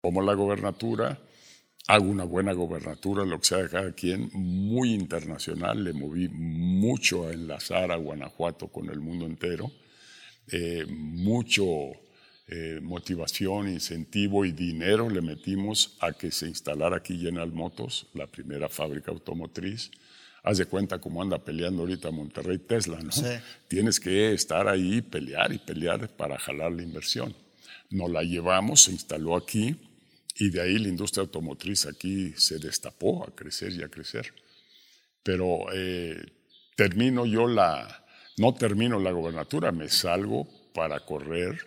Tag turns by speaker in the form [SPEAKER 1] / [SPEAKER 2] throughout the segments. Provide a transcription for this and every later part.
[SPEAKER 1] Como la gobernatura, hago una buena gobernatura, lo que sea de cada quien, muy internacional, le moví mucho a enlazar a Guanajuato con el mundo entero, eh, mucho eh, motivación, incentivo y dinero le metimos a que se instalara aquí General Motors, la primera fábrica automotriz. Haz de cuenta cómo anda peleando ahorita Monterrey Tesla, ¿no? Tienes que estar ahí, pelear y pelear para jalar la inversión. Nos la llevamos, se instaló aquí y de ahí la industria automotriz aquí se destapó a crecer y a crecer. Pero eh, termino yo la, no termino la gobernatura, me salgo para correr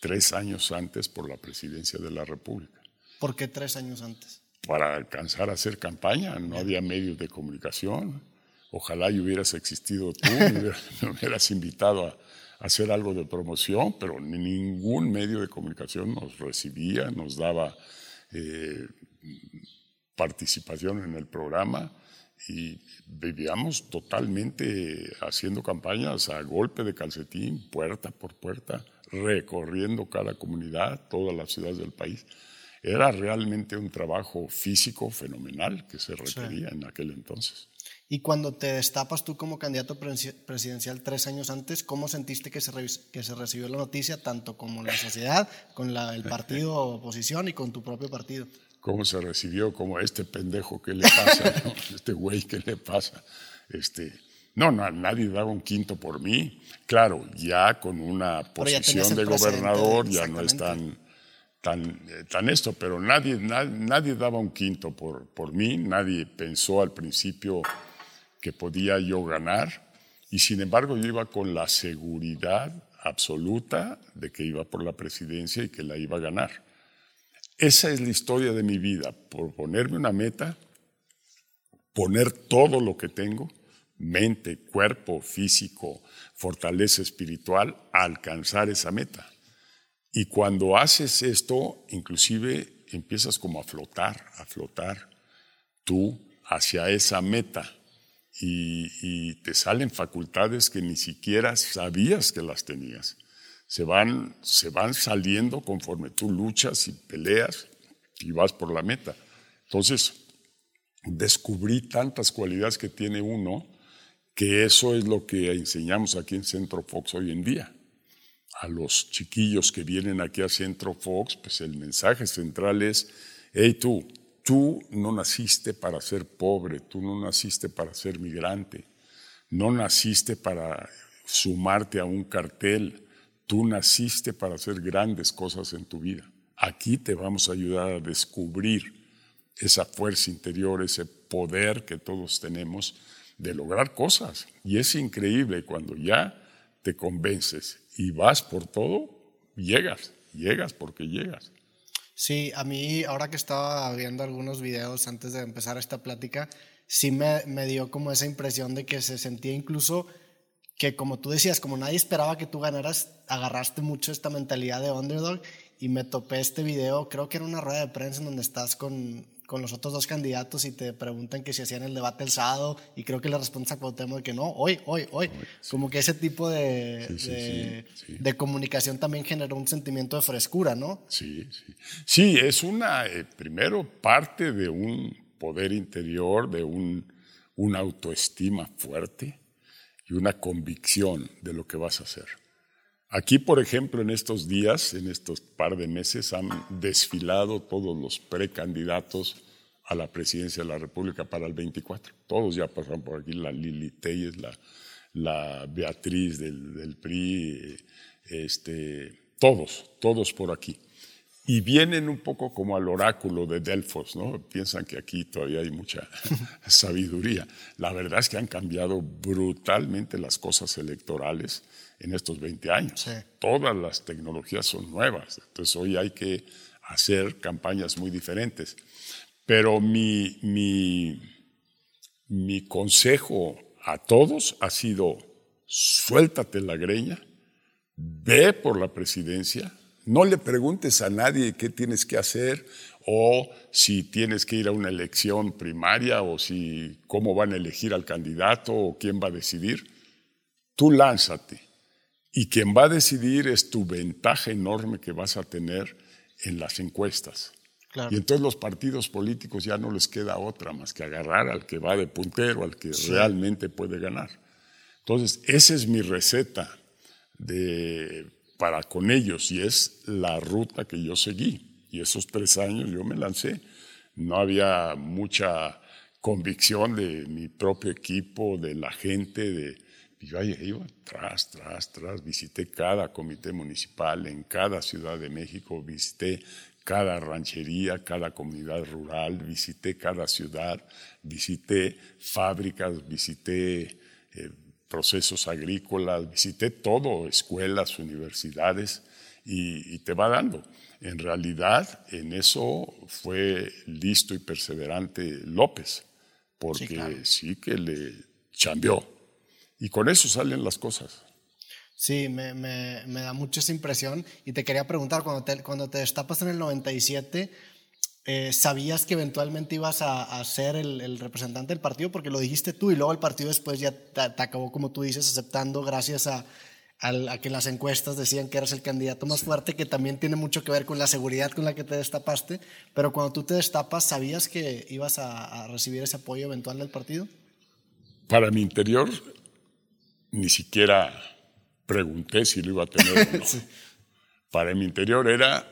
[SPEAKER 1] tres años antes por la presidencia de la República.
[SPEAKER 2] ¿Por qué tres años antes?
[SPEAKER 1] Para alcanzar a hacer campaña, no había medios de comunicación. Ojalá y hubieras existido tú, me hubieras invitado a, hacer algo de promoción, pero ningún medio de comunicación nos recibía, nos daba eh, participación en el programa y vivíamos totalmente haciendo campañas a golpe de calcetín, puerta por puerta, recorriendo cada comunidad, todas las ciudades del país. Era realmente un trabajo físico fenomenal que se requería en aquel entonces.
[SPEAKER 2] Y cuando te destapas tú como candidato presidencial tres años antes, ¿cómo sentiste que se, que se recibió la noticia, tanto como la sociedad, con la, el partido oposición y con tu propio partido?
[SPEAKER 1] ¿Cómo se recibió? Como este pendejo, ¿qué le pasa? Este güey, ¿qué le pasa? Este, no, no, nadie daba un quinto por mí. Claro, ya con una posición de gobernador ya no es tan, tan, eh, tan esto, pero nadie, nadie, daba un quinto por, por mí, nadie pensó al principio que podía yo ganar y sin embargo yo iba con la seguridad absoluta de que iba por la presidencia y que la iba a ganar. Esa es la historia de mi vida, por ponerme una meta, poner todo lo que tengo mente, cuerpo, físico, fortaleza espiritual, alcanzar esa meta. Y cuando haces esto, inclusive empiezas como a flotar, a flotar tú hacia esa meta. Y, te salen facultades que ni siquiera sabías que las tenías. Se van, se van saliendo conforme tú luchas y peleas y vas por la meta. Entonces, descubrí tantas cualidades que tiene uno que eso es lo que enseñamos aquí en Centro Fox hoy en día. A los chiquillos que vienen aquí a Centro Fox, pues el mensaje central es, hey tú, tú no naciste para ser pobre, tú no naciste para ser migrante, no naciste para sumarte a un cartel, tú naciste para hacer grandes cosas en tu vida. Aquí te vamos a ayudar a descubrir esa fuerza interior, ese poder que todos tenemos de lograr cosas. Y es increíble cuando ya te convences y vas por todo, llegas, llegas porque llegas.
[SPEAKER 2] Sí, a mí ahora que estaba viendo algunos videos antes de empezar esta plática, sí me, me dio como esa impresión de que se sentía incluso que como tú decías, como nadie esperaba que tú ganaras, agarraste mucho esta mentalidad de underdog y me topé este video, creo que era una rueda de prensa en donde estás con con los otros dos candidatos y te preguntan que si hacían el debate el sábado y creo que le respondes a Cuauhtémoc de que no, hoy, hoy, hoy. Como que ese tipo de, de, comunicación también generó un sentimiento de frescura, ¿no?
[SPEAKER 1] Sí, sí. Sí, es una, eh, primero, parte de un poder interior, de un, una autoestima fuerte y una convicción de lo que vas a hacer. Aquí, por ejemplo, en estos días, en estos par de meses, han desfilado todos los precandidatos a la presidencia de la República para el 24. Todos ya pasaron por aquí, la Lili Telles, la, la Beatriz del, del, PRI, este, todos, todos por aquí. Y vienen un poco como al oráculo de Delfos, ¿no? Piensan que aquí todavía hay mucha sabiduría. La verdad es que han cambiado brutalmente las cosas electorales en estos 20 años. Todas las tecnologías son nuevas, entonces hoy hay que hacer campañas muy diferentes. Pero mi, mi, mi consejo a todos ha sido, suéltate la greña, ve por la presidencia, no le preguntes a nadie qué tienes que hacer o si tienes que ir a una elección primaria o si cómo van a elegir al candidato o quién va a decidir. Tú lánzate y quien va a decidir es tu ventaja enorme que vas a tener en las encuestas. Y entonces los partidos políticos ya no les queda otra más que agarrar al que va de puntero, al que realmente puede ganar. Entonces, esa es mi receta de, para con ellos y es la ruta que yo seguí. Y esos tres años yo me lancé. No había mucha convicción de mi propio equipo, de la gente, de, yo iba tras, tras, tras, visité cada comité municipal en cada ciudad de México, visité cada ranchería, cada comunidad rural, visité cada ciudad, visité fábricas, visité eh, procesos agrícolas, visité todo, escuelas, universidades, y, te va dando. En realidad, en eso fue listo y perseverante López, porque sí, que le cambió. Y con eso salen las cosas.
[SPEAKER 2] Sí, me, da mucha esa impresión. Y te quería preguntar, cuando te, cuando te destapas en el 97, eh, ¿sabías que eventualmente ibas a, ser el, representante del partido? Porque lo dijiste tú y luego el partido después ya te, acabó, como tú dices, aceptando gracias a, que las encuestas decían que eras el candidato más fuerte, que también tiene mucho que ver con la seguridad con la que te destapaste. Pero cuando tú te destapas, ¿sabías que ibas a recibir ese apoyo eventual del partido?
[SPEAKER 1] Para mi interior, ni siquiera pregunté si lo iba a tener o no. Para mi interior era,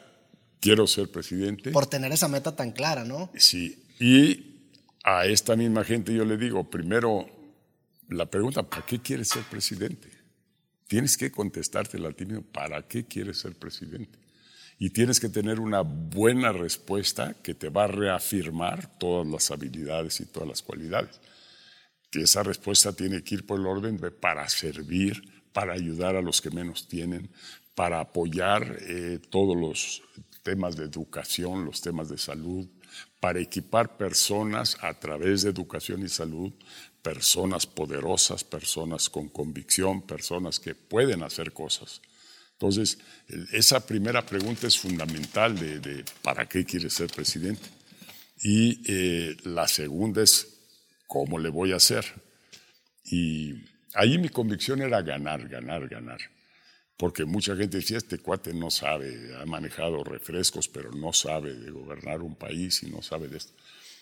[SPEAKER 1] quiero ser presidente.
[SPEAKER 2] Por tener esa meta tan clara, ¿no?
[SPEAKER 1] Sí, y a esta misma gente yo le digo, primero, la pregunta, ¿para qué quieres ser presidente? Tienes que contestarte la tímido, ¿para qué quieres ser presidente? Y tienes que tener una buena respuesta que te va a reafirmar todas las habilidades y todas las cualidades. Que esa respuesta tiene que ir por el orden de para servir, para ayudar a los que menos tienen, para apoyar eh, todos los temas de educación, los temas de salud, para equipar personas a través de educación y salud, personas poderosas, personas con convicción, personas que pueden hacer cosas. Entonces, esa primera pregunta es fundamental de, ¿para qué quieres ser presidente? Y eh, la segunda es, ¿cómo le voy a hacer? Y Ahí mi convicción era ganar, ganar, ganar. Porque mucha gente decía, este cuate no sabe, ha manejado refrescos, pero no sabe de gobernar un país y no sabe de esto.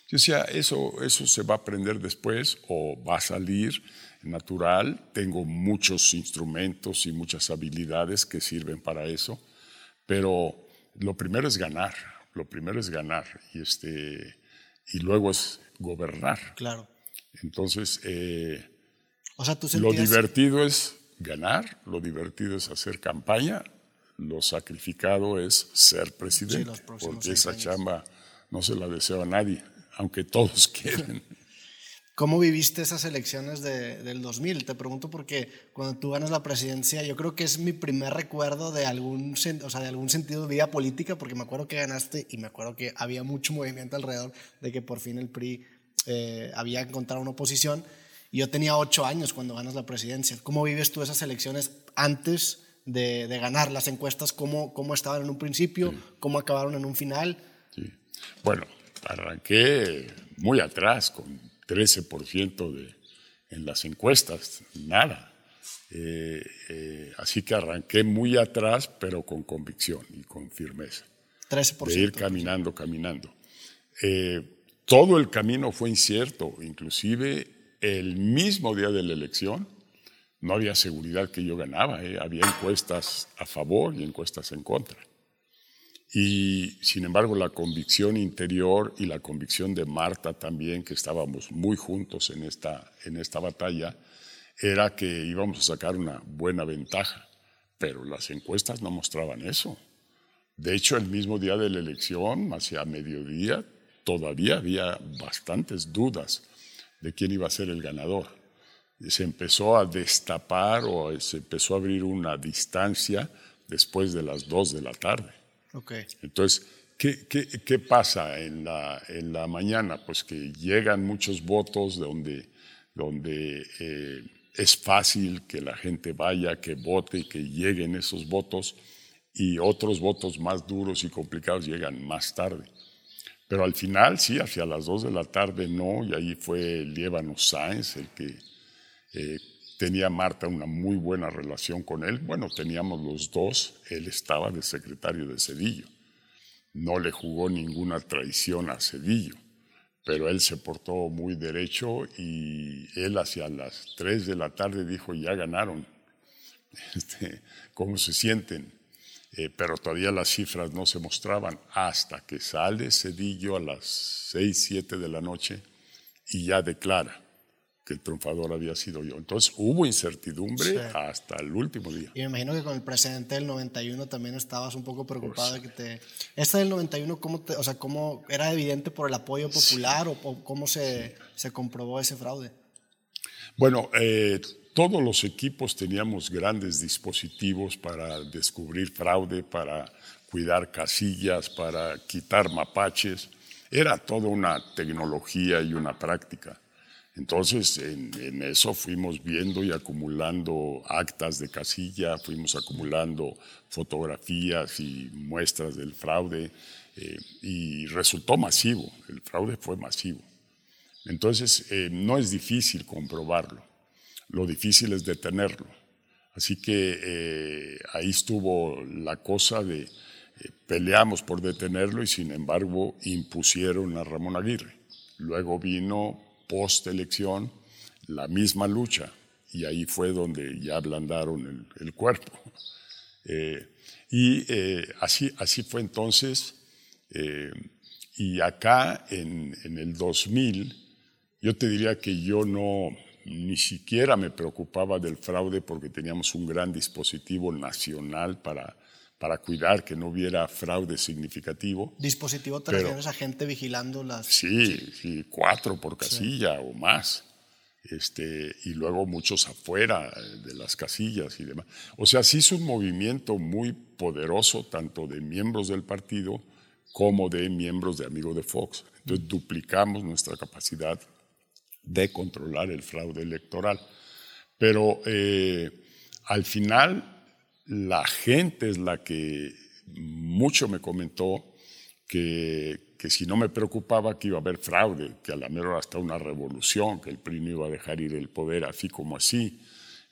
[SPEAKER 1] Yo decía, eso, eso se va a aprender después o va a salir natural. Tengo muchos instrumentos y muchas habilidades que sirven para eso, pero lo primero es ganar, lo primero es ganar y, este, y luego es gobernar.
[SPEAKER 2] Claro.
[SPEAKER 1] Entonces, eh, lo divertido es ganar, lo divertido es hacer campaña, lo sacrificado es ser presidente, porque esa chamba no se la deseo a nadie, aunque todos quieren.
[SPEAKER 2] ¿Cómo viviste esas elecciones de, del 2000? Te pregunto porque cuando tú ganas la presidencia, yo creo que es mi primer recuerdo de algún, o sea, de algún sentido de vida política, porque me acuerdo que ganaste y me acuerdo que había mucho movimiento alrededor de que por fin el PRI eh, había encontrado una oposición. Yo tenía ocho años cuando ganas la presidencia. ¿Cómo vives tú esas elecciones antes de, ganar las encuestas? ¿Cómo, ¿Cómo estaban en un principio? ¿Cómo acabaron en un final?
[SPEAKER 1] Sí. Bueno, arranqué muy atrás, con 13% de, en las encuestas, nada. Eh, eh, así que arranqué muy atrás, pero con convicción y con firmeza.
[SPEAKER 2] 13%.
[SPEAKER 1] De ir caminando, caminando. Eh, todo el camino fue incierto, inclusive el mismo día de la elección no había seguridad que yo ganaba, ¿eh? había encuestas a favor y encuestas en contra. Y sin embargo la convicción interior y la convicción de Marta también, que estábamos muy juntos en esta, en esta batalla, era que íbamos a sacar una buena ventaja, pero las encuestas no mostraban eso. De hecho, el mismo día de la elección, hacia mediodía, todavía había bastantes dudas de quién iba a ser el ganador. Se empezó a destapar o se empezó a abrir una distancia después de las dos de la tarde.
[SPEAKER 2] Okay.
[SPEAKER 1] Entonces, ¿qué, qué, qué pasa en la, en la, mañana? Pues que llegan muchos votos donde, donde eh, es fácil que la gente vaya, que vote y que lleguen esos votos y otros votos más duros y complicados llegan más tarde. Pero al final, sí, hacia las dos de la tarde no, y ahí fue Lievano Sáenz el que eh, tenía Marta una muy buena relación con él. Bueno, teníamos los dos, él estaba de secretario de Cedillo. no le jugó ninguna traición a Cedillo, pero él se portó muy derecho y él hacia las 3 de la tarde dijo, ya ganaron, este, ¿cómo se sienten? Eh, pero todavía las cifras no se mostraban hasta que sale Cedillo a las 6, 7 de la noche y ya declara que el triunfador había sido yo. Entonces hubo incertidumbre hasta el último día.
[SPEAKER 2] Y me imagino que con el precedente del 91 también estabas un poco preocupado de que te... ¿Esta del 91 cómo, te, o sea, cómo era evidente por el apoyo popular o, cómo se, se, comprobó ese fraude?
[SPEAKER 1] Bueno, eh, todos los equipos teníamos grandes dispositivos para descubrir fraude, para cuidar casillas, para quitar mapaches. Era toda una tecnología y una práctica. Entonces, en, eso fuimos viendo y acumulando actas de casilla, fuimos acumulando fotografías y muestras del fraude eh, y resultó masivo, el fraude fue masivo. Entonces, eh, no es difícil comprobarlo, lo difícil es detenerlo. Así que eh, ahí estuvo la cosa de peleamos por detenerlo y sin embargo impusieron a Ramón Aguirre. Luego vino post-elección la misma lucha y ahí fue donde ya ablandaron el, cuerpo. Eh, y eh, así, así fue entonces. Eh, y acá en, el 2000, yo te diría que yo no, ni siquiera me preocupaba del fraude porque teníamos un gran dispositivo nacional para para cuidar que no hubiera fraude significativo.
[SPEAKER 2] ¿Dispositivo te refieres a gente vigilando las...?
[SPEAKER 1] Sí, sí, cuatro por casilla o más. Este, y luego muchos afuera de las casillas y demás. O sea, sí es un movimiento muy poderoso, tanto de miembros del partido como de miembros de Amigos de Fox. Entonces duplicamos nuestra capacidad de controlar el fraude electoral. Pero eh, al final la gente es la que mucho me comentó que, que, si no me preocupaba que iba a haber fraude, que a la mejor hasta una revolución, que el PRI no iba a dejar ir el poder así como así.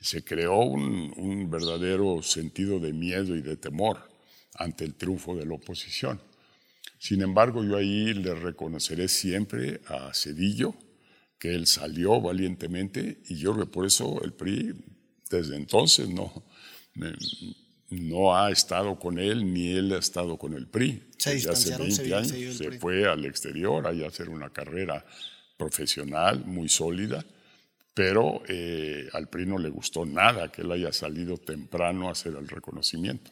[SPEAKER 1] Se creó un, un verdadero sentido de miedo y de temor ante el triunfo de la oposición. Sin embargo, yo ahí le reconoceré siempre a Cedillo que él salió valientemente y yo creo que por eso el PRI desde entonces no, no ha estado con él ni él ha estado con el PRI.
[SPEAKER 2] Se Desde hace 20 años
[SPEAKER 1] se, fue al exterior a hacer una carrera profesional muy sólida, pero eh, al PRI no le gustó nada que él haya salido temprano a hacer el reconocimiento.